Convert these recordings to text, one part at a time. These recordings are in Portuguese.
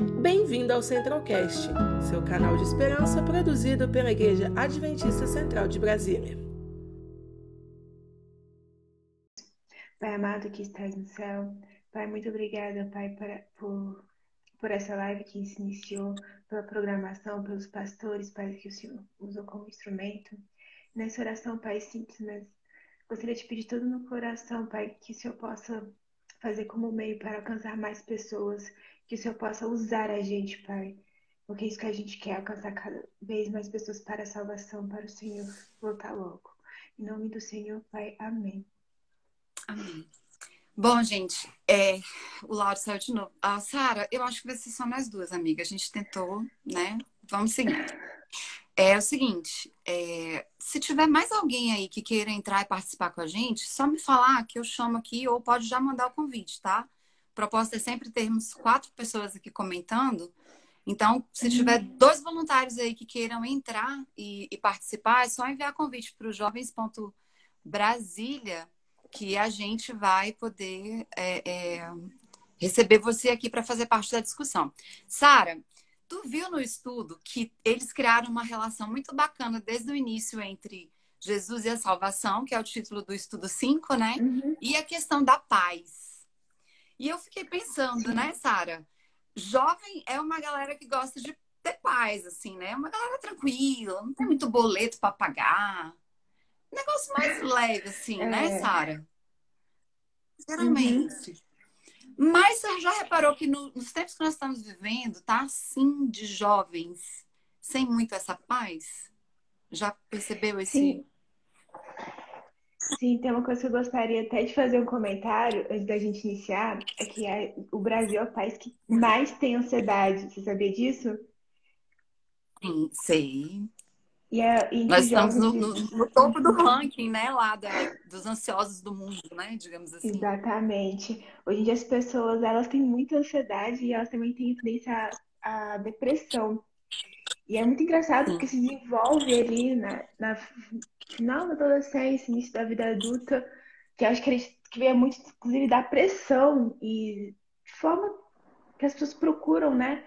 Bem-vindo ao Centralcast, seu canal de esperança produzido pela Igreja Adventista Central de Brasília. Pai amado que estás no céu, Pai, muito obrigada, Pai, por, por essa live que se iniciou, pela programação, pelos pastores, Pai, que o Senhor usou como instrumento. Nessa oração, Pai, simples, mas gostaria de pedir todo no coração, Pai, que o Senhor possa fazer como meio para alcançar mais pessoas, que o Senhor possa usar a gente, Pai. Porque é isso que a gente quer, alcançar cada vez mais pessoas para a salvação, para o Senhor voltar logo. Em nome do Senhor, Pai. Amém. Amém. Bom, gente, é, o Lauro saiu de novo. Ah, Sara, eu acho que vai ser só nós duas, amiga. A gente tentou, né? Vamos seguir. É o seguinte, é, se tiver mais alguém aí que queira entrar e participar com a gente, só me falar que eu chamo aqui ou pode já mandar o convite, tá? Proposta é sempre termos quatro pessoas aqui comentando. Então, se uhum. tiver dois voluntários aí que queiram entrar e, e participar, é só enviar convite para o jovens.brasília que a gente vai poder é, é, receber você aqui para fazer parte da discussão. Sara, tu viu no estudo que eles criaram uma relação muito bacana desde o início entre Jesus e a salvação, que é o título do estudo 5, né? Uhum. E a questão da paz. E eu fiquei pensando, né, Sara? Jovem é uma galera que gosta de ter paz, assim, né? Uma galera tranquila, não tem muito boleto para pagar. Um negócio mais leve, assim, né, é. né, Sara? Sinceramente. Uhum. Mas você já reparou que no, nos tempos que nós estamos vivendo, tá assim de jovens, sem muito essa paz? Já percebeu esse. Sim. Sim, tem uma coisa que eu gostaria até de fazer um comentário antes da gente iniciar, é que é, o Brasil é o país que mais tem ansiedade. Você sabia disso? Sim, sei. E é, e Nós estamos no, no, no, topo do ranking, né, lá da, dos ansiosos do mundo, né, digamos assim. Exatamente. Hoje em dia as pessoas, elas têm muita ansiedade e elas também têm tendência à, à depressão. E é muito engraçado Sim. porque se desenvolve ali na, na final da adolescência, início da vida adulta, que acho que, eles, que vem muito, inclusive, da pressão e de forma que as pessoas procuram, né,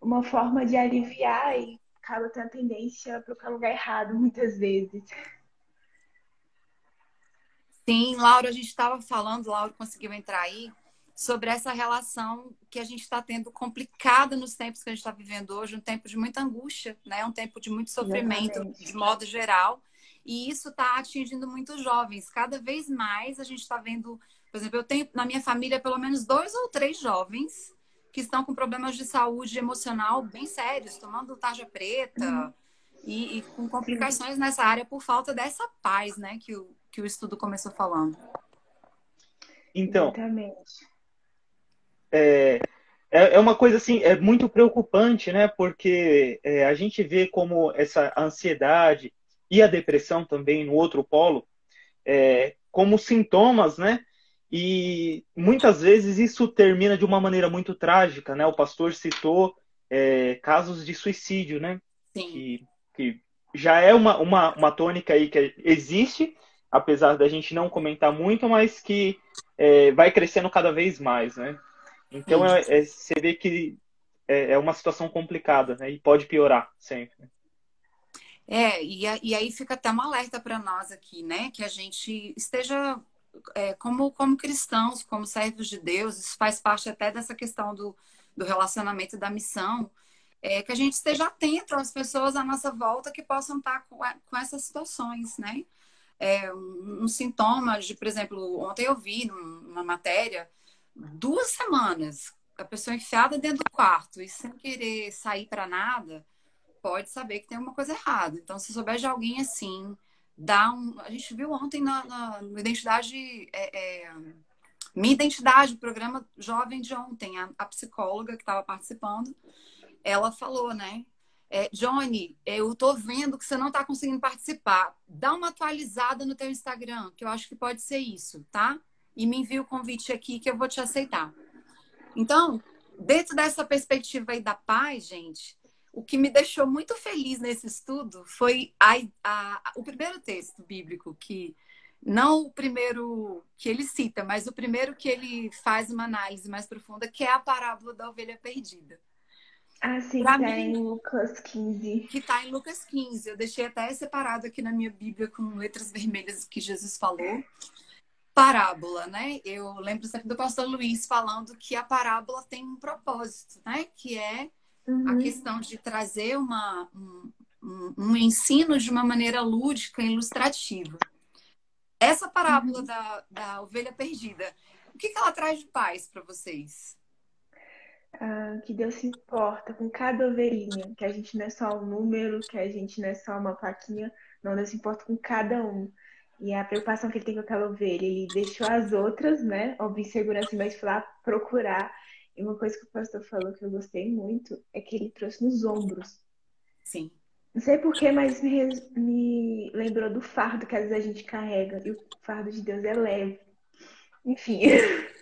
uma forma de aliviar e acaba tendo a tendência para o lugar errado muitas vezes. Sim, Laura, a gente estava falando, Laura conseguiu entrar aí, sobre essa relação que a gente está tendo complicada nos tempos que a gente está vivendo hoje, um tempo de muita angústia, né? um tempo de muito sofrimento, Exatamente. de modo geral. E isso está atingindo muitos jovens. Cada vez mais a gente está vendo, por exemplo, eu tenho na minha família pelo menos dois ou três jovens que estão com problemas de saúde emocional bem sérios, tomando tarja preta uhum. e, e, com complicações nessa área por falta dessa paz, né, que o, que o estudo começou falando. Então, é, é, é uma coisa assim, é muito preocupante, né, porque é, a gente vê como essa ansiedade e a depressão também no outro polo, é, como sintomas, né, e muitas vezes isso termina de uma maneira muito trágica, né? O pastor citou é, casos de suicídio, né? Sim. Que, que já é uma, uma, uma tônica aí que existe, apesar da gente não comentar muito, mas que é, vai crescendo cada vez mais, né? Então é, é, você vê que é, é, uma situação complicada, né? E pode piorar sempre. É, e, e aí fica até um alerta para nós aqui, né? Que a gente esteja é, como, como cristãos, como servos de Deus, isso faz parte até dessa questão do, do relacionamento e da missão, é, que a gente esteja atento às pessoas à nossa volta que possam estar com, com essas situações, né? É, um, um, sintoma de, por exemplo, ontem eu vi numa matéria, duas semanas, a pessoa enfiada dentro do quarto e sem querer sair para nada, pode saber que tem alguma coisa errada. Então, se souber de alguém assim, dá um. A gente viu ontem na, na, Identidade. É, é, minha Identidade, o programa Jovem de ontem, a, a psicóloga que estava participando, ela falou, né? É, Johnny, eu tô vendo que você não está conseguindo participar. Dá uma atualizada no teu Instagram, que eu acho que pode ser isso, tá? E me envia o convite aqui que eu vou te aceitar. Então, dentro dessa perspectiva aí da paz, gente, o que me deixou muito feliz nesse estudo foi a, a, o primeiro texto bíblico que não o primeiro que ele cita, mas o primeiro que ele faz uma análise mais profunda, que é a parábola da ovelha perdida. Ah, sim, pra tá mim, em Lucas 15. Que está em Lucas 15. Eu deixei até separado aqui na minha Bíblia com letras vermelhas que Jesus falou. Parábola, né? Eu lembro sempre do pastor Luiz falando que a parábola tem um propósito, né? Que é uhum. a questão de trazer uma, um, um, um, ensino de uma maneira lúdica e ilustrativa. Essa parábola uhum. da, da ovelha perdida, o que, que ela traz de paz para vocês? Ah, que Deus se importa com cada ovelhinha, que a gente não é só um número, que a gente não é só uma plaquinha, não, Deus se importa com cada um. E a preocupação que ele tem com aquela ovelha, ele deixou as outras, né, óbvio, insegurança, mas foi lá procurar. E uma coisa que o pastor falou que eu gostei muito é que ele trouxe nos ombros. Sim. Não sei porquê, mas me, me lembrou do fardo que às vezes a gente carrega. E o fardo de Deus é leve. Enfim.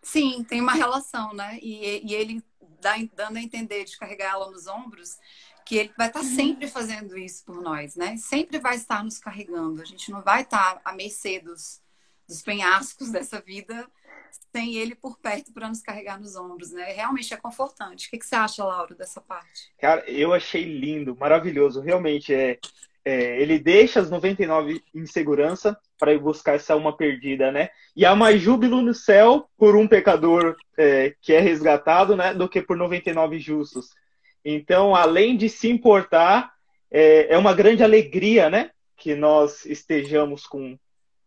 Sim, tem uma relação, né? E, e ele dá, dando a entender de carregar ela nos ombros, que ele vai estar uhum. sempre fazendo isso por nós, né? Sempre vai estar nos carregando. A gente não vai estar à mercê dos, dos penhascos dessa vida sem ele por perto para nos carregar nos ombros, né? Realmente é confortante. O que, que você acha, Lauro, dessa parte? Cara, eu achei lindo, maravilhoso. Realmente é é, ele deixa as 99 em segurança para ir buscar essa uma perdida, né? E há mais júbilo no céu por um pecador é, que é resgatado, né, do que por 99 justos. Então, além de se importar, é, é uma grande alegria, né, que nós estejamos com,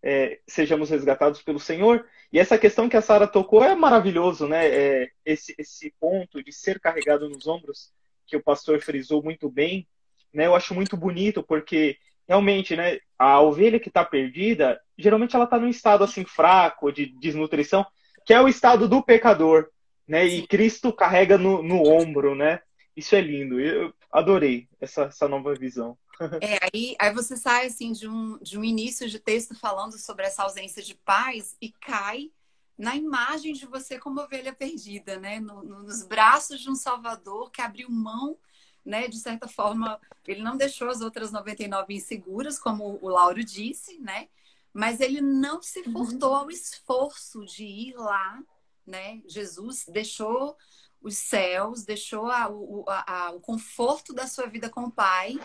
é, sejamos resgatados pelo Senhor. E essa questão que a Sara tocou é maravilhoso, né? É, esse, esse ponto de ser carregado nos ombros que o pastor frisou muito bem né? Eu acho muito bonito porque realmente, né, a ovelha que está perdida, geralmente ela está num estado assim fraco de desnutrição, que é o estado do pecador, né? E Cristo carrega no, no ombro, né? Isso é lindo. Eu adorei essa, essa nova visão. É, aí, aí você sai assim de um, de um início de texto falando sobre essa ausência de paz e cai na imagem de você como ovelha perdida, né? No, no, nos braços de um Salvador que abriu mão né, de certa forma, ele não deixou as outras 99 inseguras, como o Lauro disse, né? Mas ele não se furtou uhum. ao esforço de ir lá, né? Jesus deixou os céus, deixou a, o, a, o conforto da sua vida com o Pai,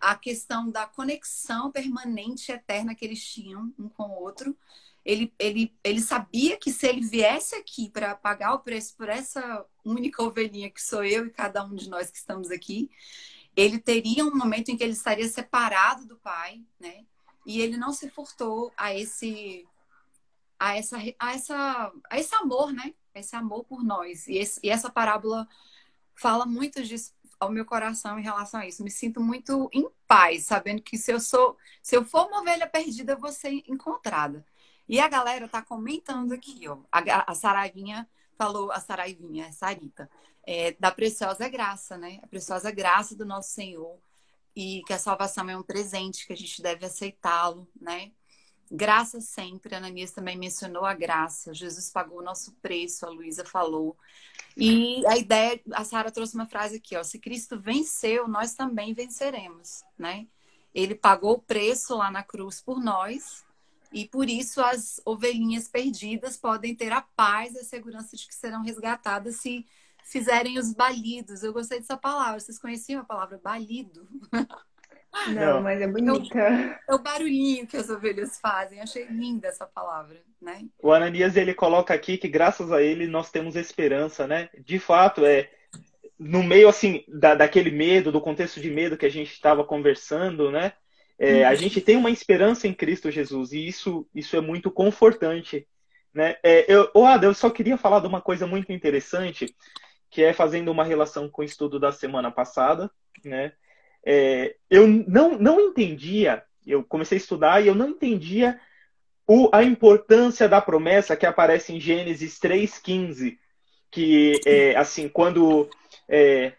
a questão da conexão permanente eterna que eles tinham um com o outro, ele, ele, ele sabia que se ele viesse aqui para pagar o preço por essa única ovelhinha que sou eu e cada um de nós que estamos aqui, ele teria um momento em que ele estaria separado do pai, né? E ele não se furtou a esse a essa a essa a esse amor, né? Esse amor por nós. E, esse, e essa parábola fala muito disso ao meu coração em relação a isso. Me sinto muito em paz, sabendo que se eu sou, se eu for uma ovelha perdida, eu vou ser encontrada. E a galera tá comentando aqui, ó. A, a Saraivinha falou, a Saraivinha, a Sarita, é, da preciosa graça, né? A preciosa graça do nosso Senhor. E que a salvação é um presente, que a gente deve aceitá-lo, né? Graça sempre, Ananias também mencionou a graça. Jesus pagou o nosso preço, a Luísa falou. E a ideia, a Sara trouxe uma frase aqui, ó. Se Cristo venceu, nós também venceremos, né? Ele pagou o preço lá na cruz por nós, e por isso as ovelhinhas perdidas podem ter a paz e a segurança de que serão resgatadas se fizerem os balidos. Eu gostei dessa palavra. Vocês conheciam a palavra balido? Não, mas é bonita. É o, é o, barulhinho que as ovelhas fazem. Achei linda essa palavra, né? O Ananias ele coloca aqui que graças a ele nós temos esperança, né? De fato, é no meio assim da, daquele medo, do contexto de medo que a gente estava conversando, né? É, a gente tem uma esperança em Cristo Jesus e isso, isso é muito confortante. Né? É, eu, oh, Ada, eu só queria falar de uma coisa muito interessante, que é fazendo uma relação com o estudo da semana passada. Né? É, eu não, não entendia, eu comecei a estudar e eu não entendia o, a importância da promessa que aparece em Gênesis 3,15, que é assim, quando é,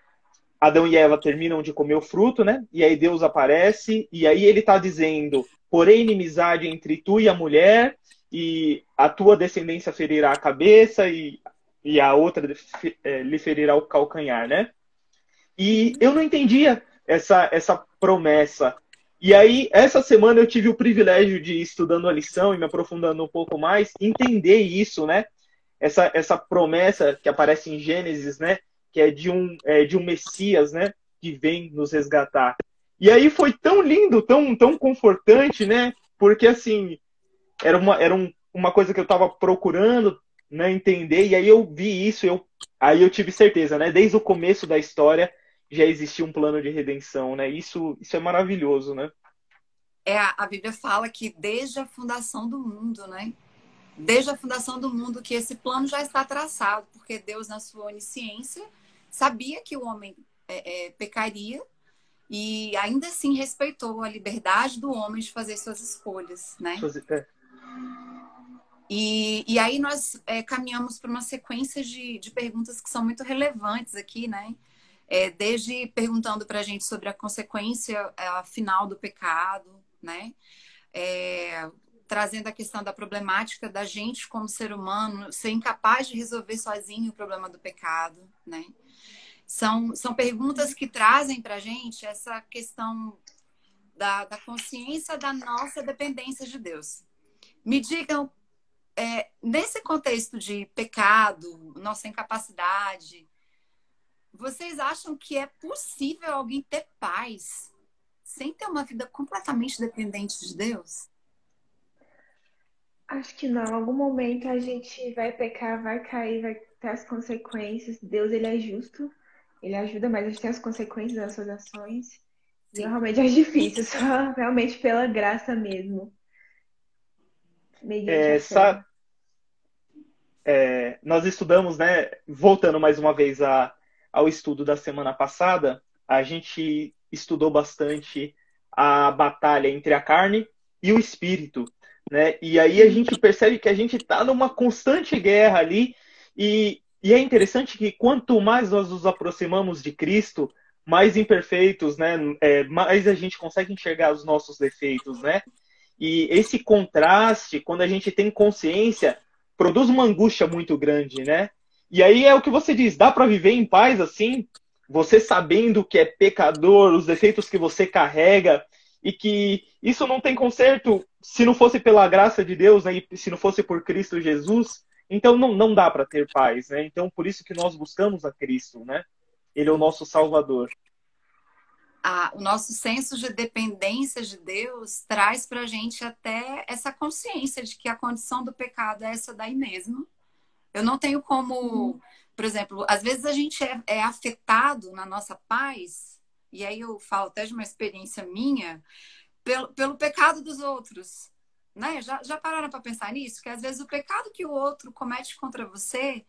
Adão e Eva terminam de comer o fruto, né? E aí Deus aparece, e aí ele está dizendo: porém, inimizade entre tu e a mulher, e a tua descendência ferirá a cabeça, e, e a outra é, lhe ferirá o calcanhar, né? E eu não entendia essa, essa promessa. E aí, essa semana eu tive o privilégio de, estudando a lição e me aprofundando um pouco mais, entender isso, né? Essa, essa promessa que aparece em Gênesis, né? que é de um, é, de um Messias, né? Que vem nos resgatar. E aí foi tão lindo, tão, tão confortante, né? Porque assim, era uma, era um, uma coisa que eu estava procurando né, entender, e aí eu vi isso, eu, aí eu tive certeza, né? Desde o começo da história já existia um plano de redenção, né? Isso, isso é maravilhoso, né? É, a Bíblia fala que desde a fundação do mundo, né? Desde a fundação do mundo que esse plano já está traçado, porque Deus, na sua onisciência, sabia que o homem é, é, pecaria e ainda assim respeitou a liberdade do homem de fazer suas escolhas, né? É. E, e aí nós é, caminhamos para uma sequência de, de perguntas que são muito relevantes aqui, né? É, desde perguntando para a gente sobre a consequência a final do pecado, né? É, trazendo a questão da problemática da gente como ser humano ser incapaz de resolver sozinho o problema do pecado, né? São, são perguntas que trazem para a gente essa questão da, da consciência da nossa dependência de Deus. Me digam é, nesse contexto de pecado, nossa incapacidade, vocês acham que é possível alguém ter paz sem ter uma vida completamente dependente de Deus? Acho que não. Em algum momento a gente vai pecar, vai cair, vai ter as consequências. Deus, ele é justo, ele ajuda, mas a gente tem as consequências das suas ações. E realmente é difícil, só realmente pela graça mesmo. É, sa é, nós estudamos, né, voltando mais uma vez a, ao estudo da semana passada, a gente estudou bastante a batalha entre a carne e o espírito, né? E aí a gente percebe que a gente está numa constante guerra ali e, e, é interessante que quanto mais nós nos aproximamos de Cristo, mais imperfeitos, né? É, mais a gente consegue enxergar os nossos defeitos, né? E esse contraste, quando a gente tem consciência produz uma angústia muito grande, né? E aí é o que você diz, dá para viver em paz assim, você sabendo que é pecador, os defeitos que você carrega e que isso não tem conserto se não fosse pela graça de Deus, né? E se não fosse por Cristo Jesus, então não, não dá para ter paz, né? Então por isso que nós buscamos a Cristo, né? Ele é o nosso Salvador a, o nosso senso de dependência de Deus traz para a gente até essa consciência de que a condição do pecado é essa daí mesmo. Eu não tenho como, por exemplo, às vezes a gente é, é afetado na nossa paz, e aí eu falo até de uma experiência minha, pelo, pelo pecado dos outros. Né? Já, já pararam para pensar nisso? Que às vezes o pecado que o outro comete contra você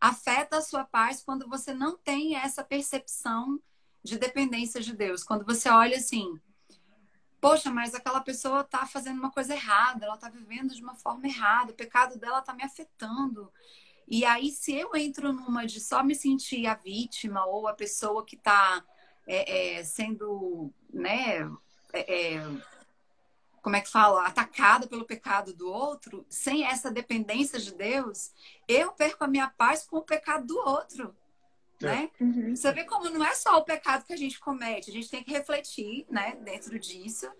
afeta a sua paz quando você não tem essa percepção de dependência de Deus. Quando você olha assim, poxa, mas aquela pessoa está fazendo uma coisa errada, ela está vivendo de uma forma errada, o pecado dela está me afetando. E aí, se eu entro numa de só me sentir a vítima ou a pessoa que está é, é, sendo, né, é, é, como é que fala, atacada pelo pecado do outro, sem essa dependência de Deus, eu perco a minha paz com o pecado do outro. É. Né? Uhum. Você vê como não é só o pecado que a gente comete, a gente tem que refletir né, dentro disso.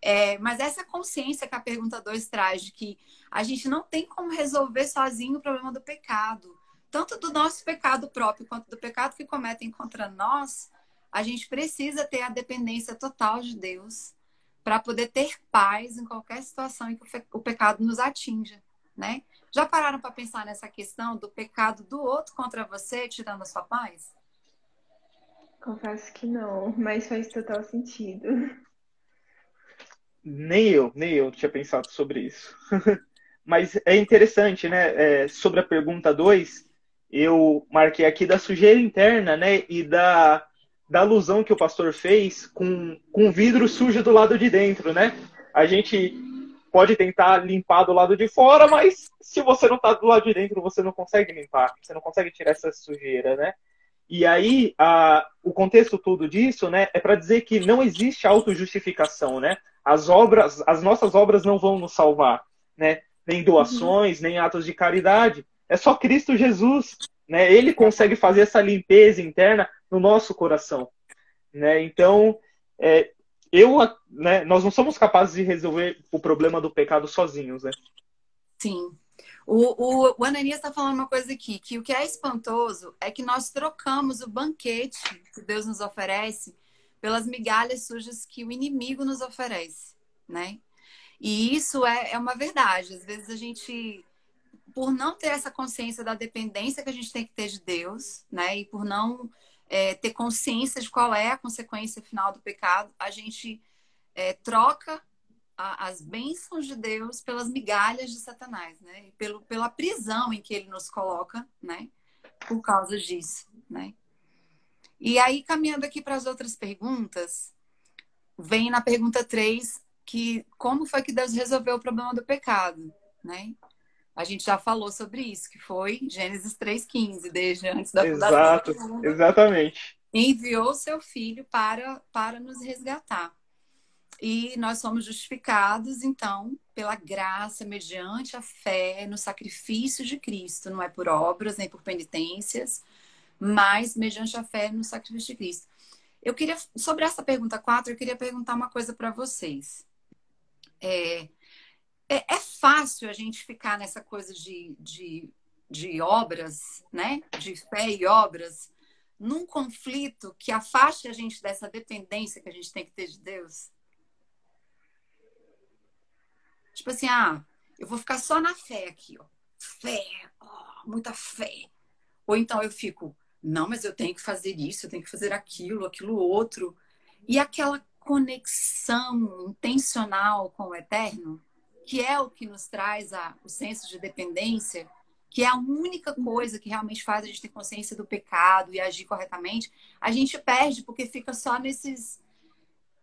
É, mas essa consciência que a pergunta 2 traz de que a gente não tem como resolver sozinho o problema do pecado, tanto do nosso pecado próprio quanto do pecado que cometem contra nós, a gente precisa ter a dependência total de Deus para poder ter paz em qualquer situação em que o pecado nos atinja, né? Já pararam para pensar nessa questão do pecado do outro contra você, tirando a sua paz? Confesso que não, mas faz total sentido. Nem eu, nem eu tinha pensado sobre isso. mas é interessante, né? É, sobre a pergunta 2, eu marquei aqui da sujeira interna, né? E da, da alusão que o pastor fez com, com vidro sujo do lado de dentro, né? A gente pode tentar limpar do lado de fora, mas se você não está do lado de dentro, você não consegue limpar, você não consegue tirar essa sujeira, né? E aí, a, o contexto todo disso, né, é para dizer que não existe autojustificação, né? As obras, as nossas obras não vão nos salvar, né? Nem doações, nem atos de caridade. É só Cristo Jesus, né? Ele consegue fazer essa limpeza interna no nosso coração, né? Então, é, eu, né, nós não somos capazes de resolver o problema do pecado sozinhos, né? Sim. O, o, o Ananias está falando uma coisa aqui, que o que é espantoso é que nós trocamos o banquete que Deus nos oferece pelas migalhas sujas que o inimigo nos oferece, né? E isso é, é uma verdade. Às vezes a gente, por não ter essa consciência da dependência que a gente tem que ter de Deus, né? E por não é, ter consciência de qual é a consequência final do pecado, a gente é, troca a, as bênçãos de Deus pelas migalhas de Satanás, né? E pelo, pela prisão em que ele nos coloca, né? Por causa disso, né? E aí, caminhando aqui para as outras perguntas, vem na pergunta 3, que como foi que Deus resolveu o problema do pecado, né? A gente já falou sobre isso, que foi Gênesis 3,15, desde antes da Exato, exatamente. Enviou seu filho para, para nos resgatar. E nós somos justificados, então, pela graça, mediante a fé no sacrifício de Cristo. Não é por obras, nem por penitências, mas mediante a fé no sacrifício de Cristo. Eu queria, sobre essa pergunta 4, eu queria perguntar uma coisa para vocês. É, é, é fácil a gente ficar nessa coisa de, de, de obras, né? De fé e obras, num conflito que afaste a gente dessa dependência que a gente tem que ter de Deus? Tipo assim, ah, eu vou ficar só na fé aqui, ó. Fé, oh, muita fé. Ou então eu fico, não, mas eu tenho que fazer isso, eu tenho que fazer aquilo, aquilo outro. E aquela conexão intencional com o eterno, que é o que nos traz a, o senso de dependência, que é a única coisa que realmente faz a gente ter consciência do pecado e agir corretamente, a gente perde porque fica só nesses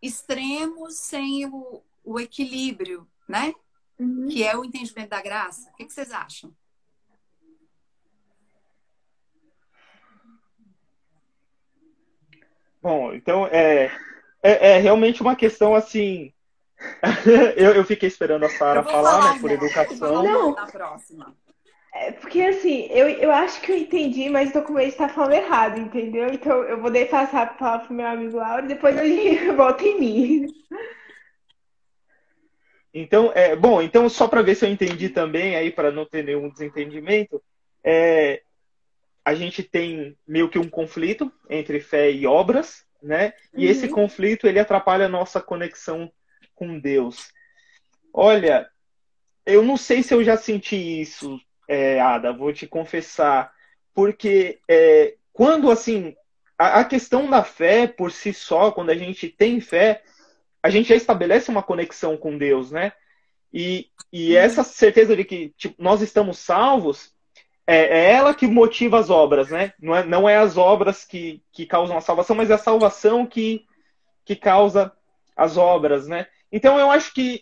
extremos sem o, o equilíbrio, né? Uhum. Que é o entendimento da graça. O que, que vocês acham? Bom, então é, é, é realmente uma questão assim eu, eu fiquei esperando a Sara falar, falar, né, por educação. Não. Na próxima. É porque assim, eu, eu acho que eu entendi, mas o documento está falando errado, entendeu? Então eu vou deixar passar a palavra pro meu amigo Laura e depois eu volto em mim. Então, é, bom, então só para ver se eu entendi também, aí para não ter nenhum desentendimento, é, a gente tem meio que um conflito entre fé e obras, né? E uhum. esse conflito ele atrapalha a nossa conexão com Deus. Olha, eu não sei se eu já senti isso, é, Ada, vou te confessar, porque é, quando assim a, a, questão da fé por si só, quando a gente tem fé, a gente já estabelece uma conexão com Deus, né? E, e essa certeza de que tipo, nós estamos salvos é, é, ela que motiva as obras, né? Não é, não é as obras que, que causam a salvação, mas é a salvação que, que causa as obras, né? Então eu acho que,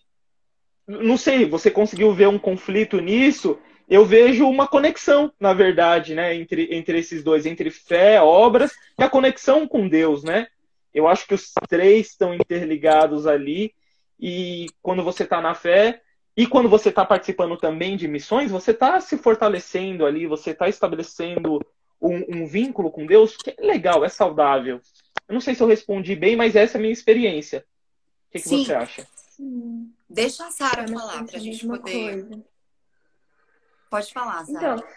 não sei, você conseguiu ver um conflito nisso? Eu vejo uma conexão, na verdade, né, entre, entre esses dois, entre fé, obras e a conexão com Deus, né? Eu acho que os três estão interligados ali e quando você está na fé e quando você está participando também de missões, você está se fortalecendo ali, você está estabelecendo um, um, vínculo com Deus que é legal, é saudável. Eu não sei se eu respondi bem, mas essa é a minha experiência que, que você acha? Sim. Deixa a Sara falar para a gente poder. Coisa. Pode falar, Sara. Então,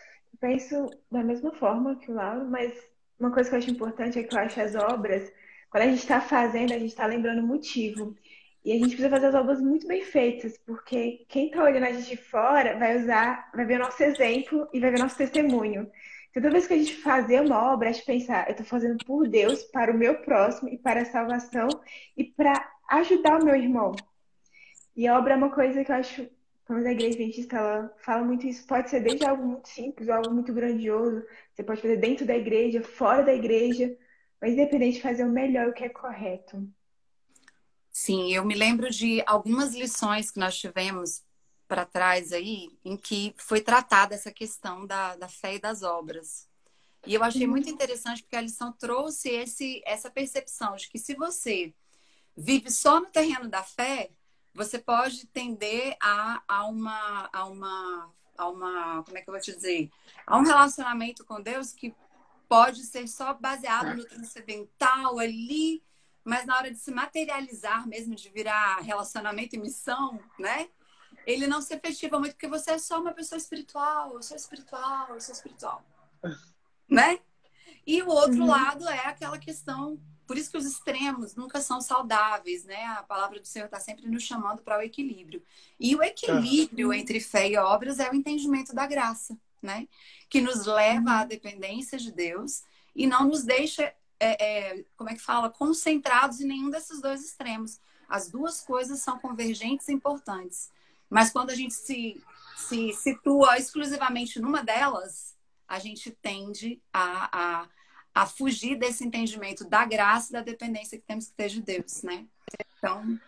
penso da mesma forma que o Lauro, mas uma coisa que eu acho importante é que eu acho as obras, quando a gente está fazendo, a gente está lembrando o motivo. E a gente precisa fazer as obras muito bem feitas, porque quem está olhando a gente de fora vai usar, vai ver o nosso exemplo e vai ver nosso testemunho. Então, toda vez que a gente fazer uma obra, a gente pensar, eu estou fazendo por Deus, para o meu próximo e para a salvação e para ajudar o meu irmão. E a obra é uma coisa que eu acho, como a igreja adventista, ela fala muito isso. Pode ser desde algo muito simples, algo muito grandioso. Você pode fazer dentro da igreja, fora da igreja, mas independente de fazer o melhor, o que é correto. Sim, eu me lembro de algumas lições que nós tivemos para trás aí, em que foi tratada essa questão da, da fé e das obras. E eu achei muito uhum. interessante porque a lição trouxe esse, essa percepção de que se você vive só no terreno da fé, você pode tender a, a, uma, a, uma, a uma. Como é que eu vou te dizer? A um relacionamento com Deus que pode ser só baseado no transcendental ali, mas na hora de se materializar mesmo, de virar relacionamento e missão, né? ele não se efetiva muito porque você é só uma pessoa espiritual, eu sou espiritual, eu sou espiritual. né? E o outro uhum. lado é aquela questão, por isso que os extremos nunca são saudáveis, né? A palavra do Senhor está sempre nos chamando para o equilíbrio. E o equilíbrio uhum. entre fé e obras é o entendimento da graça, né? Que nos leva à dependência de Deus e não nos deixa, é, é, como é que fala, concentrados em nenhum desses dois extremos. As duas coisas são convergentes e importantes. Mas quando a gente se, se situa exclusivamente numa delas, a gente tende a, a, a fugir desse entendimento da graça e da dependência que temos que ter de Deus, né? Então,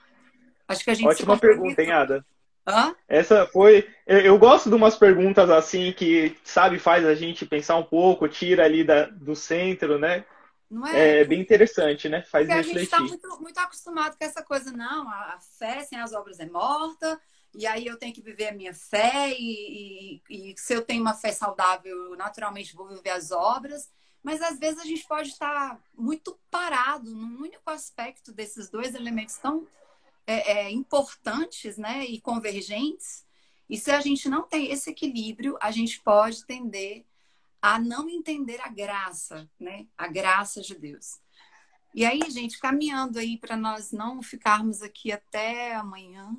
acho que a gente. Ótima pergunta, hein, Ada? Hã? Essa foi. Eu, gosto de umas perguntas assim que, sabe, faz a gente pensar um pouco, tira ali da, do centro, né? Não é? é bem interessante, né? Faz Porque refletir. a gente está muito, muito acostumado com essa coisa, não, a, a fé sem as obras é morta, e aí eu tenho que viver a minha fé, e, e, e, se eu tenho uma fé saudável, eu naturalmente vou viver as obras. Mas às vezes a gente pode estar muito parado num único aspecto desses dois elementos tão é, é, importantes né, e convergentes. E se a gente não tem esse equilíbrio, a gente pode tender a não entender a graça, né? A graça de Deus. E aí, gente, caminhando aí para nós não ficarmos aqui até amanhã,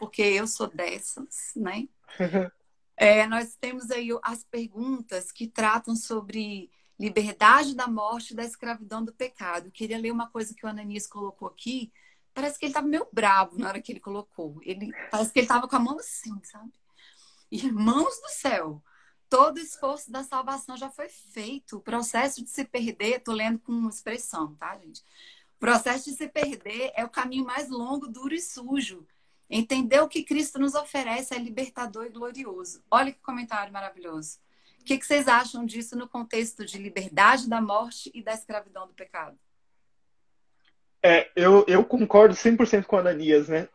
porque eu sou dessas, né? É, nós temos aí as perguntas que tratam sobre liberdade da morte da escravidão do pecado. Eu queria ler uma coisa que o Ananias colocou aqui. Parece que ele estava meio bravo na hora que ele colocou. Ele, parece que ele estava com a mão assim, sabe? Irmãos do céu, todo esforço da salvação já foi feito. O processo de se perder, tô lendo com expressão, tá, gente? O processo de se perder é o caminho mais longo, duro e sujo. Entender o que Cristo nos oferece é libertador e glorioso. Olha que comentário maravilhoso. O que, que vocês acham disso no contexto de liberdade da morte e da escravidão do pecado? É, eu, eu concordo 100% com a Ananias, né?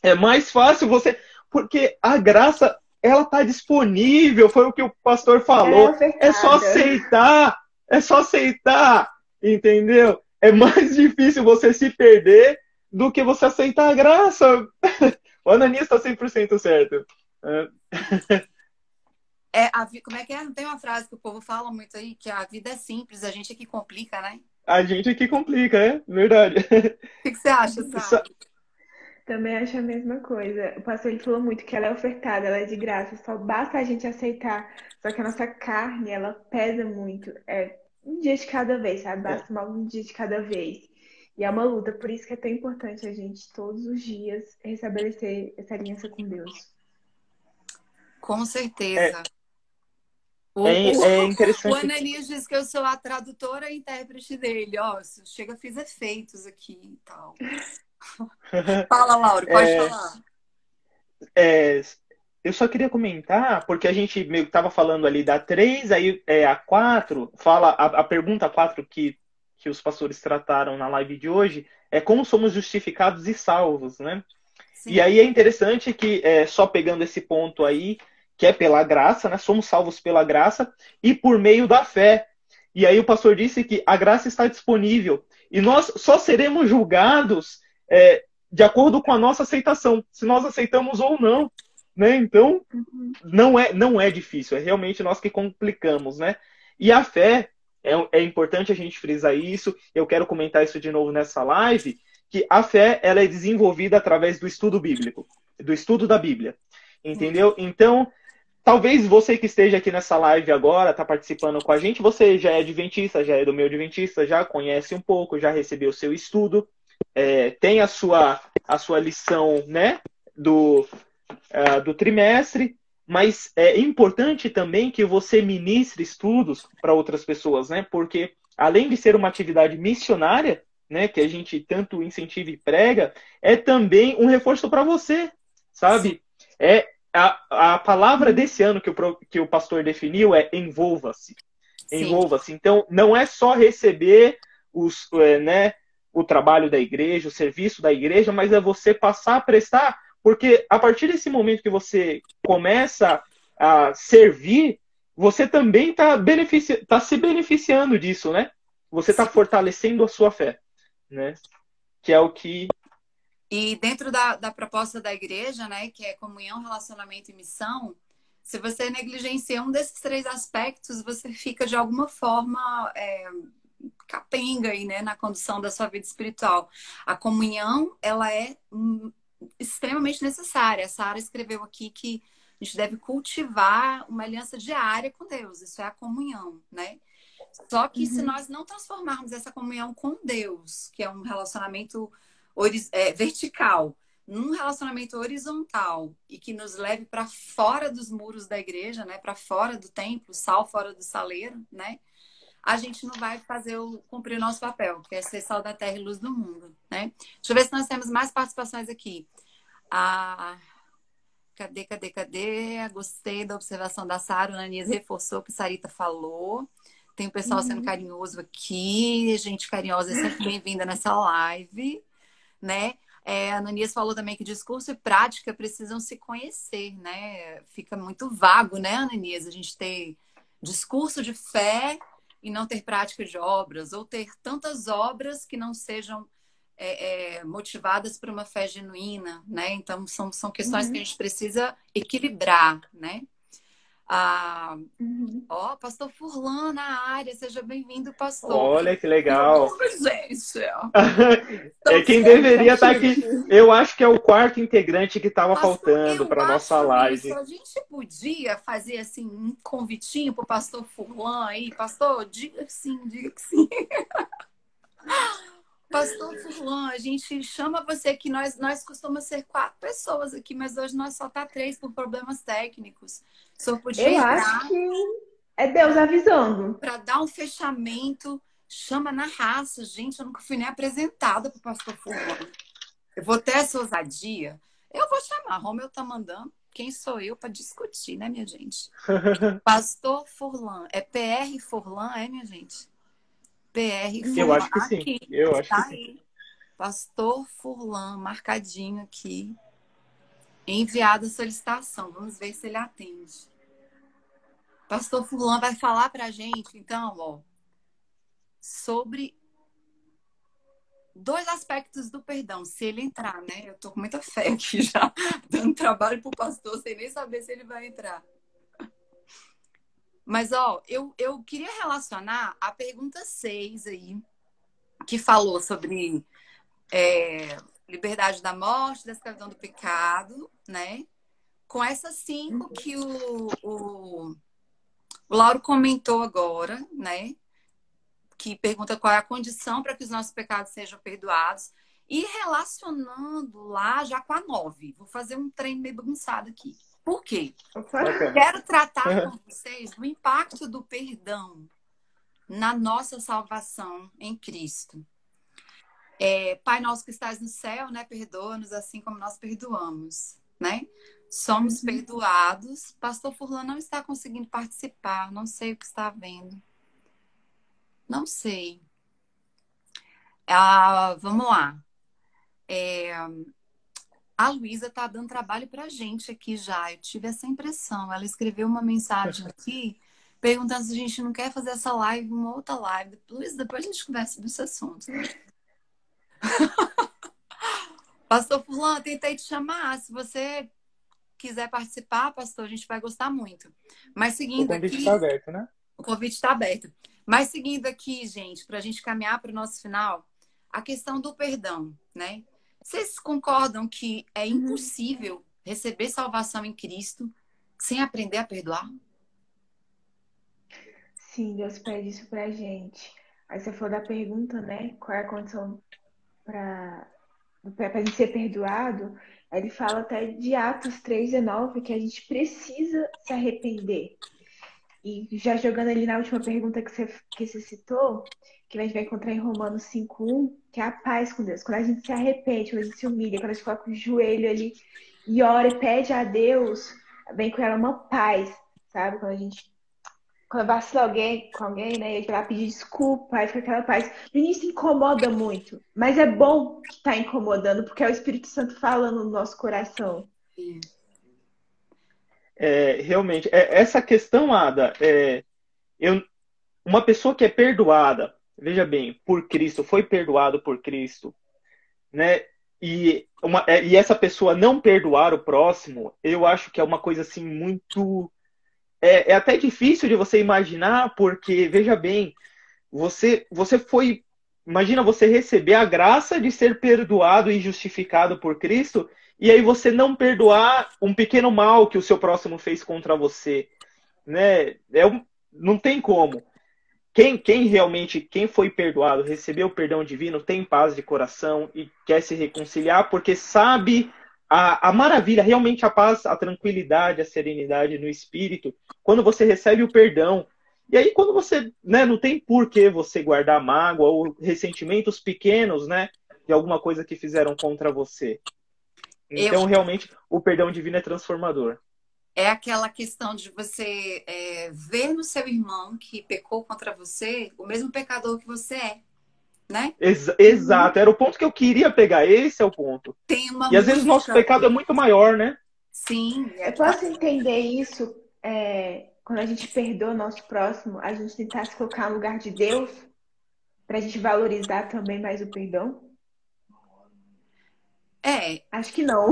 É mais fácil você. Porque a graça ela está disponível, foi o que o pastor falou. É, é, só aceitar, é só aceitar, entendeu? É mais difícil você se perder do que você aceitar a graça. O Ananias está 100% certo. É, a, como é que é? Não tem uma frase que o povo fala muito aí, que a vida é simples, a gente é que complica, né? A gente é que complica, é verdade. O que, que você acha, Sá? Também acho a mesma coisa. O pastor ele falou muito que ela é ofertada, ela é de graça, só basta a gente aceitar. Só que a nossa carne, ela pesa muito. É um dia de cada vez, sabe? Basta é. um dia de cada vez. E é uma luta, por isso que é tão importante a gente todos os dias restabelecer essa aliança com Deus. Com certeza. É. O, é, é interessante. O Ananias diz que eu sou a tradutora e intérprete dele. Ó, chega, fiz efeitos aqui e tal. Fala, Lauro, pode é, falar. É, eu só queria comentar, porque a gente meio que estava falando ali da 3, aí é, a 4, fala, a, a pergunta 4 que, que os pastores trataram na live de hoje é como somos justificados e salvos, né? Sim. E aí é interessante que, é, só pegando esse ponto aí, que é pela graça, né? Somos salvos pela graça e por meio da fé. E aí o pastor disse que a graça está disponível e nós só seremos julgados é, de acordo com a nossa aceitação, se nós aceitamos ou não, né? Então, não é não é difícil, é realmente nós que complicamos, né? E a fé é, é importante a gente frisar isso. Eu quero comentar isso de novo nessa live, que a fé ela é desenvolvida através do estudo bíblico, do estudo da Bíblia, entendeu? Então Talvez você que esteja aqui nessa live agora, está participando com a gente, você já é adventista, já é do meu adventista, já conhece um pouco, já recebeu o seu estudo, é, tem a sua, a sua lição né, do, uh, do trimestre, mas é importante também que você ministre estudos para outras pessoas, né? Porque além de ser uma atividade missionária, né, que a gente tanto incentiva e prega, é também um reforço para você, sabe? É a, a palavra desse ano que o, que o pastor definiu é envolva-se. Envolva-se. Então, não é só receber os, é, né, o trabalho da igreja, o serviço da igreja, mas é você passar a prestar, porque a partir desse momento que você começa a servir, você também está benefici tá se beneficiando disso, né? Você está fortalecendo a sua fé, né? Que é o que E dentro da, da proposta da igreja, né, que é comunhão, relacionamento e missão, se você negligencia um desses três aspectos, você fica de alguma forma é, capenga aí, né, na condução da sua vida espiritual. A comunhão, ela é extremamente necessária. A Sara escreveu aqui que a gente deve cultivar uma aliança diária com Deus. Isso é a comunhão, né? Só que uhum. se nós não transformarmos essa comunhão com Deus, que é um relacionamento é, vertical, num relacionamento horizontal e que nos leve para fora dos muros da igreja, né, para fora do templo, sal fora do saleiro, né, a gente não vai fazer o cumprir o nosso papel, que é ser sal da terra e luz do mundo, né? Deixa eu ver se nós temos mais participações aqui. Ah, cadê, cadê, cadê? Gostei da observação da Sara, Ananias reforçou o que Sarita falou. Tem o pessoal uhum. sendo carinhoso aqui, gente carinhosa é sempre bem-vinda nessa live, né? É, a Ananias falou também que discurso e prática precisam se conhecer, né? Fica muito vago, né, Ananias? A gente ter discurso de fé e não ter prática de obras, ou ter tantas obras que não sejam é, é, motivadas por uma fé genuína, né? Então, são, são questões uhum. que a gente precisa equilibrar, né? Ah, uhum. Ó, pastor Furlan na área, seja bem-vindo, pastor. Olha que legal. Gente. é quem deveria estar tá aqui. Eu acho que é o quarto integrante que estava faltando para nossa live. Isso. A gente podia fazer assim um convitinho para o pastor Furlan aí, pastor, diga que sim, diga que sim. Pastor Furlan, a gente chama você aqui. Nós, nós costumamos ser quatro pessoas aqui, mas hoje nós só tá três por problemas técnicos. Só podia Eu acho que é Deus avisando. Para dar um fechamento, chama na raça. Gente, eu nunca fui nem apresentada para o pastor Furlan. Eu vou ter essa ousadia. Eu vou chamar. Romeu tá mandando. Quem sou eu para discutir, né, minha gente? Pastor Furlan. É PR Furlan, é, minha gente? PR Furlan. Eu acho que sim. Aqui, eu acho tá que aí. sim. Pastor Furlan, marcadinho aqui. Enviado a solicitação. Vamos ver se ele atende. Pastor Furlan vai falar para a gente, então, ó, sobre dois aspectos do perdão, se ele entrar, né? Eu tô com muita fé aqui já, dando trabalho pro pastor, sem nem saber se ele vai entrar. Mas, ó, eu, eu queria relacionar a pergunta 6 aí, que falou sobre é, liberdade da morte, da escravidão do pecado, né? Com essas cinco que o, o, o Lauro comentou agora, né? Que pergunta qual é a condição para que os nossos pecados sejam perdoados. E relacionando lá já com a nove. Vou fazer um treino meio bagunçado aqui. Por quê? Quero tratar com vocês do impacto do perdão na nossa salvação em Cristo. É, Pai nosso que estás no céu, né? Perdoa-nos assim como nós perdoamos, né? Somos uhum. perdoados. Pastor Furlan não está conseguindo participar, não sei o que está vendo. Não sei. Ah, vamos lá. É, a Luísa está dando trabalho para a gente aqui já. Eu tive essa impressão. Ela escreveu uma mensagem aqui perguntando se a gente não quer fazer essa live, uma outra live. Luísa, depois a gente conversa sobre esse assunto. pastor Fulano, tentei te chamar. Se você quiser participar, pastor, a gente vai gostar muito. Mas seguindo aqui. O convite está aberto, né? O convite está aberto. Mas seguindo aqui, gente, para a gente caminhar para o nosso final, a questão do perdão, né? Vocês concordam que é uhum. impossível receber salvação em Cristo sem aprender a perdoar? Sim, Deus pede isso pra gente. Aí você falou da pergunta, né? Qual é a condição para a gente ser perdoado? Ele fala até de Atos 3,19 que a gente precisa se arrepender. E já jogando ali na última pergunta que você, que você citou, que a gente vai encontrar em Romanos 5,1, que é a paz com Deus. Quando a gente se arrepende, quando a gente se humilha, quando a gente coloca o joelho ali e ora e pede a Deus, vem com ela uma paz, sabe? Quando a gente quando vacila alguém com alguém, né? E gente vai pedir desculpa, aí fica aquela paz. No início incomoda muito, mas é bom que tá incomodando, porque é o Espírito Santo falando no nosso coração. É, realmente, é, essa questão, Ada, é, eu, uma pessoa que é perdoada, veja bem, por Cristo, foi perdoado por Cristo, né? e, uma, é, e essa pessoa não perdoar o próximo, eu acho que é uma coisa assim muito. É, é até difícil de você imaginar, porque, veja bem, você, você foi. Imagina você receber a graça de ser perdoado e justificado por Cristo, e aí você não perdoar um pequeno mal que o seu próximo fez contra você. Né? É um, não tem como quem, quem realmente, quem foi perdoado, recebeu o perdão divino, tem paz de coração e quer se reconciliar, porque sabe a, a maravilha, realmente a paz, a tranquilidade, a serenidade no espírito, quando você recebe o perdão. E aí, quando você né, não tem por que você guardar mágoa ou ressentimentos pequenos, né? De alguma coisa que fizeram contra você. Então, Eu... realmente, o perdão divino é transformador é aquela questão de você é, ver no seu irmão que pecou contra você o mesmo pecador que você é. Né? Ex exato, era o ponto que eu queria pegar. Esse é o ponto. Tem uma e às vezes o nosso pecado é muito maior, né? Sim. É... Eu posso entender isso é, quando a gente perdoa o nosso próximo, a gente tentar se colocar no lugar de Deus, para a gente valorizar também mais o perdão? É. Acho que não.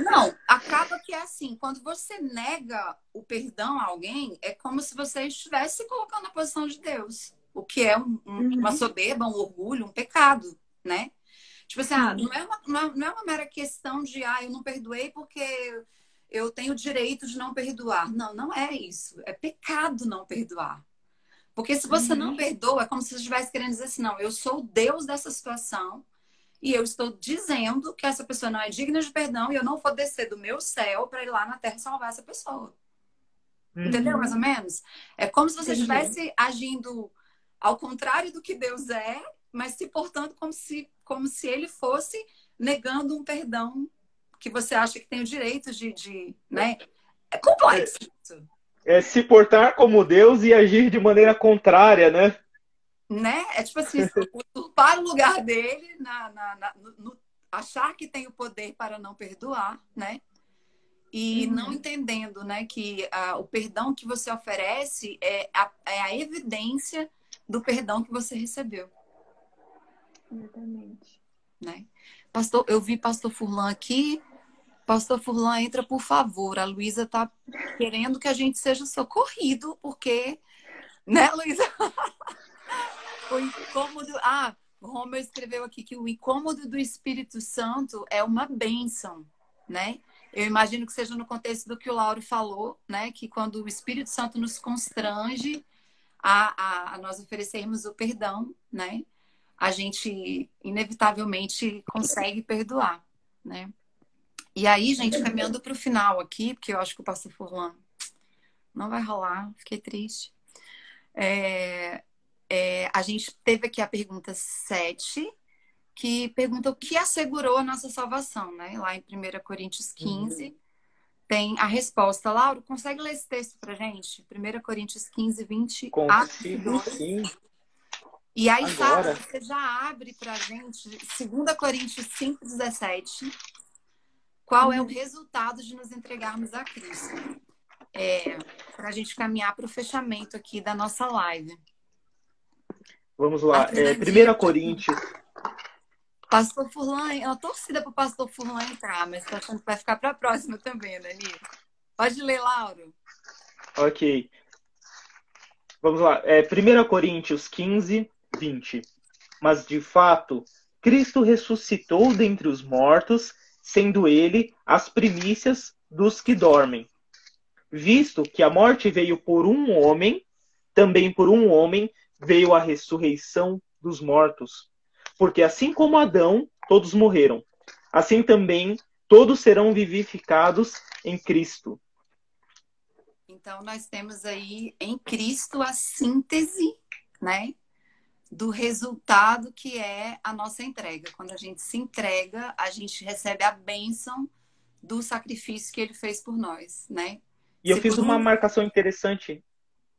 Não, acaba que é assim, quando você nega o perdão a alguém, é como se você estivesse colocando na posição de Deus. O que é um, um, uhum. uma soberba, um orgulho, um pecado, né? Tipo assim, ah, não, é uma, não, é, não é uma mera questão de, ah, eu não perdoei porque eu tenho o direito de não perdoar. Não, não é isso. É pecado não perdoar. Porque se você uhum. não perdoa, é como se você estivesse querendo dizer assim, não, eu sou o Deus dessa situação, e eu estou dizendo que essa pessoa não é digna de perdão e eu não vou descer do meu céu para ir lá na terra salvar essa pessoa. Uhum. Entendeu, mais ou menos? É como se você Entendi. estivesse agindo ao contrário do que Deus é, mas se portando como se, como se ele fosse negando um perdão que você acha que tem o direito de. de né? É complexo. É, é se portar como Deus e agir de maneira contrária, né? né? É tipo assim, usurpar o lugar dele, na, na, na no, no, achar que tem o poder para não perdoar, né? E uhum. não entendendo, né, que uh, o perdão que você oferece é a, é a evidência do perdão que você recebeu. Exatamente. Né? Pastor, eu vi pastor Furlan aqui. Pastor Furlan, entra, por favor. A Luísa tá querendo que a gente seja socorrido, porque, né, Luísa? O incômodo. Ah, o Romer escreveu aqui que o incômodo do Espírito Santo é uma bênção, né? Eu imagino que seja no contexto do que o Lauro falou, né? Que quando o Espírito Santo nos constrange a, a, a nós oferecermos o perdão, né? A gente inevitavelmente consegue perdoar, né? E aí, gente, caminhando para o final aqui, porque eu acho que o pastor Furlan não vai rolar, fiquei triste. É, é, a gente teve aqui a pergunta 7, que pergunta o que assegurou a nossa salvação, né? Lá em 1 Coríntios 15, uhum. Tem a resposta. Lauro, consegue ler esse texto pra gente? 1 Coríntios 15, 20 Consigo, sim. E aí, Sara, você já abre pra gente 2 Coríntios 5, 17. Qual é o resultado de nos entregarmos a Cristo? É, para a gente caminhar para o fechamento aqui da nossa live. Vamos lá. É, 1 Coríntios. Pastor Furlan, é uma torcida para o pastor Furlan entrar, mas estou achando que vai ficar para a próxima também, né, Nil? Pode ler, Lauro. Ok. Vamos lá. É, 1 Coríntios 15, 20. Mas, de fato, Cristo ressuscitou dentre os mortos, sendo ele as primícias dos que dormem. Visto que a morte veio por um homem, também por um homem veio a ressurreição dos mortos. Porque assim como Adão, todos morreram, assim também todos serão vivificados em Cristo. Então nós temos aí em Cristo a síntese, né, do resultado que é a nossa entrega. Quando a gente se entrega, a gente recebe a bênção do sacrifício que ele fez por nós, né? E eu fiz uma marcação interessante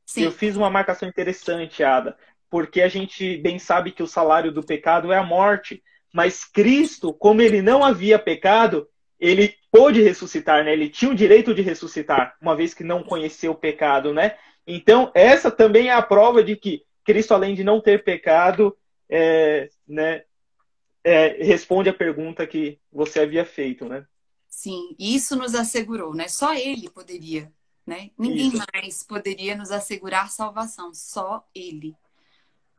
Sim. Eu fiz uma marcação interessante, Ada, porque a gente bem sabe que o salário do pecado é a morte, mas Cristo, como ele não havia pecado, ele pôde ressuscitar, né? Ele tinha o direito de ressuscitar, uma vez que não conheceu o pecado, né? Então, essa também é a prova de que Cristo, além de não ter pecado, é, né, é, responde a pergunta que você havia feito, né? Sim, isso nos assegurou, né? Só ele poderia, né? Ninguém Isso. mais poderia nos assegurar salvação, só ele.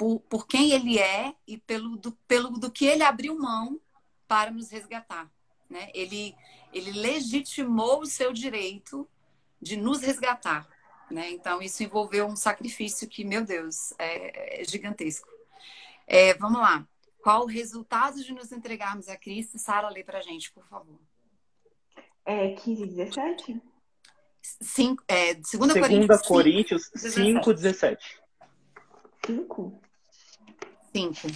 Por, por quem ele é e pelo do, pelo do que ele abriu mão para nos resgatar, né? Ele, ele legitimou o seu direito de nos resgatar, né? Então, isso envolveu um sacrifício que, meu Deus, é, é gigantesco. É, vamos lá. Qual o resultado de nos entregarmos a Cristo? Sara, lê pra gente, por favor. É 15 e 17? Cinco, é, 2 Segunda Coríntios Coríntios 17. 5, 17. 5? 5.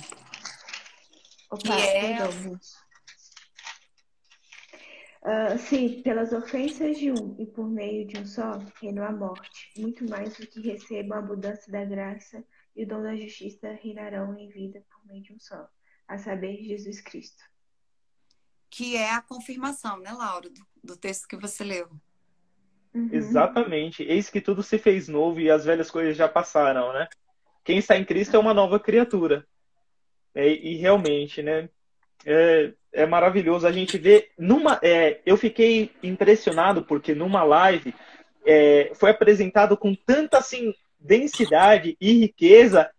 Opa, Que é- perdão. Ah, sim, pelas ofensas de um e por meio de um só, reinou a morte. Muito mais do que recebam a abundância da graça e o dom da justiça reinarão em vida por meio de um só, a saber, Jesus Cristo. Que é a confirmação, né, Laura, do, do texto que você leu. Uhum. Exatamente. Eis que tudo se fez novo e as velhas coisas já passaram, né? Quem está em Cristo é uma nova criatura. É, e realmente, né? É, é maravilhoso a gente ver. Numa, é, eu fiquei impressionado porque numa live é, foi apresentado com tanta assim densidade e riqueza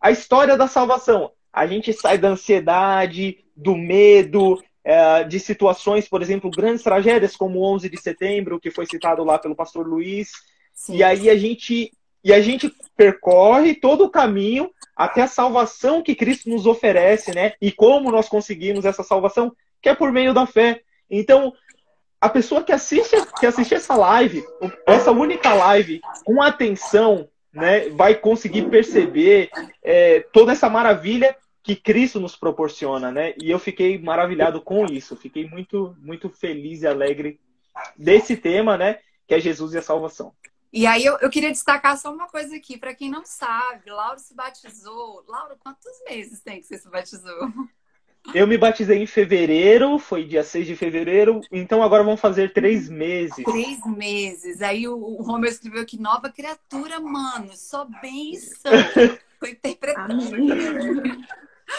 a história da salvação. A gente sai da ansiedade, do medo, é, de situações, por exemplo, grandes tragédias como o 11 de setembro, que foi citado lá pelo pastor Luiz, Sim. e aí a gente e a gente percorre todo o caminho até a salvação que Cristo nos oferece, né? E como nós conseguimos essa salvação, que é por meio da fé. Então, a pessoa que assiste que assiste essa live, essa única live, com atenção, né, vai conseguir perceber é, toda essa maravilha que Cristo nos proporciona, né? E eu fiquei maravilhado com isso, fiquei muito muito feliz e alegre desse tema, né? Que é Jesus e a salvação. E aí eu, eu queria destacar só uma coisa aqui, para quem não sabe, Laura se batizou. Laura, quantos meses tem que você se batizou? Eu me batizei em fevereiro, foi dia 6 de fevereiro, então agora vão fazer três meses. Três meses. Aí o, o Romeu escreveu que nova criatura, mano, só bênção. Foi interpretando.